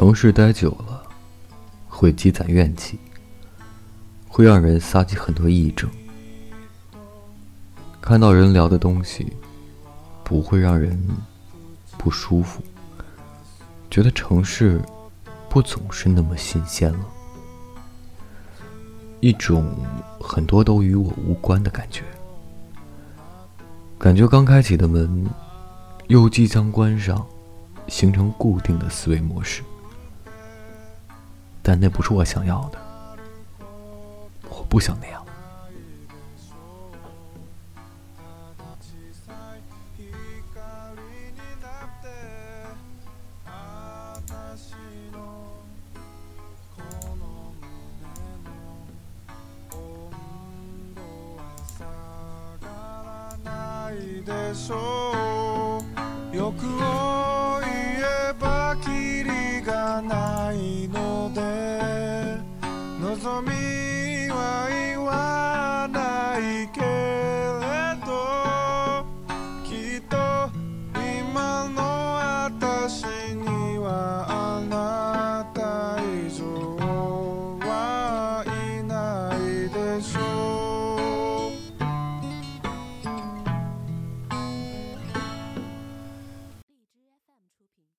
城市待久了，会积攒怨气，会让人撒起很多癔症。看到人聊的东西，不会让人不舒服，觉得城市不总是那么新鲜了，一种很多都与我无关的感觉。感觉刚开启的门，又即将关上，形成固定的思维模式。但那不是我想要的，我不想那样。でしょう欲を